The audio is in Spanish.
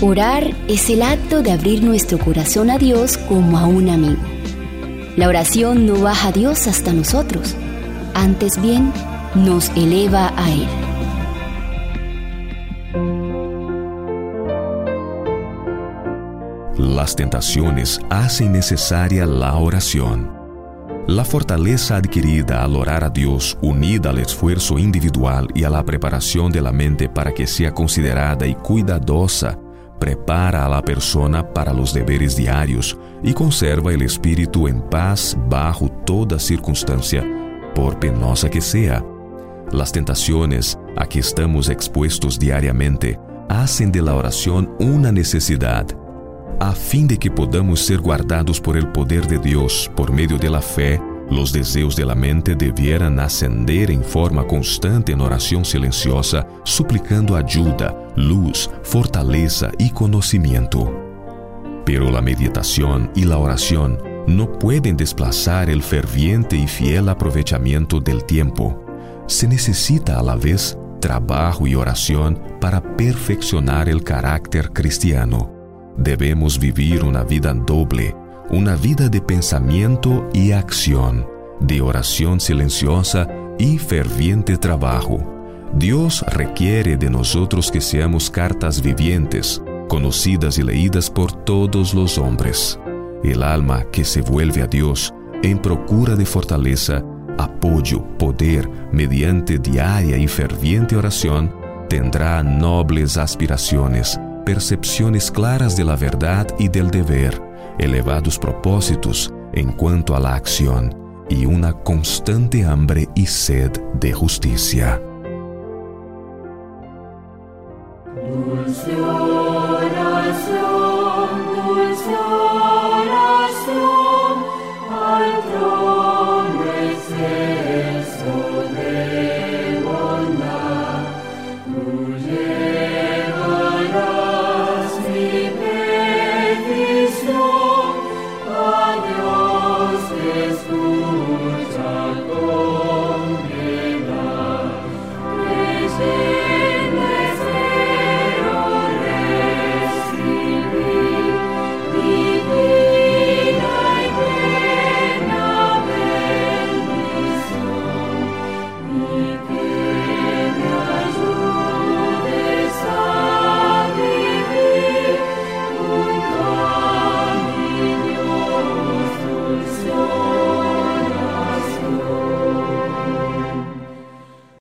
Orar es el acto de abrir nuestro corazón a Dios como a un amigo. La oración no baja a Dios hasta nosotros, antes bien nos eleva a Él. Las tentaciones hacen necesaria la oración. La fortaleza adquirida al orar a Dios, unida al esfuerzo individual y a la preparación de la mente para que sea considerada y cuidadosa, prepara a la persona para los deberes diarios y conserva el espíritu en paz bajo toda circunstancia, por penosa que sea. Las tentaciones a que estamos expuestos diariamente hacen de la oración una necesidad, a fin de que podamos ser guardados por el poder de Dios por medio de la fe los deseos de la mente debieran ascender en forma constante en oración silenciosa, suplicando ayuda, luz, fortaleza y conocimiento. Pero la meditación y la oración no pueden desplazar el ferviente y fiel aprovechamiento del tiempo. Se necesita a la vez trabajo y oración para perfeccionar el carácter cristiano. Debemos vivir una vida doble una vida de pensamiento y acción, de oración silenciosa y ferviente trabajo. Dios requiere de nosotros que seamos cartas vivientes, conocidas y leídas por todos los hombres. El alma que se vuelve a Dios en procura de fortaleza, apoyo, poder, mediante diaria y ferviente oración, tendrá nobles aspiraciones, percepciones claras de la verdad y del deber, elevados propósitos en cuanto a la acción y una constante hambre y sed de justicia.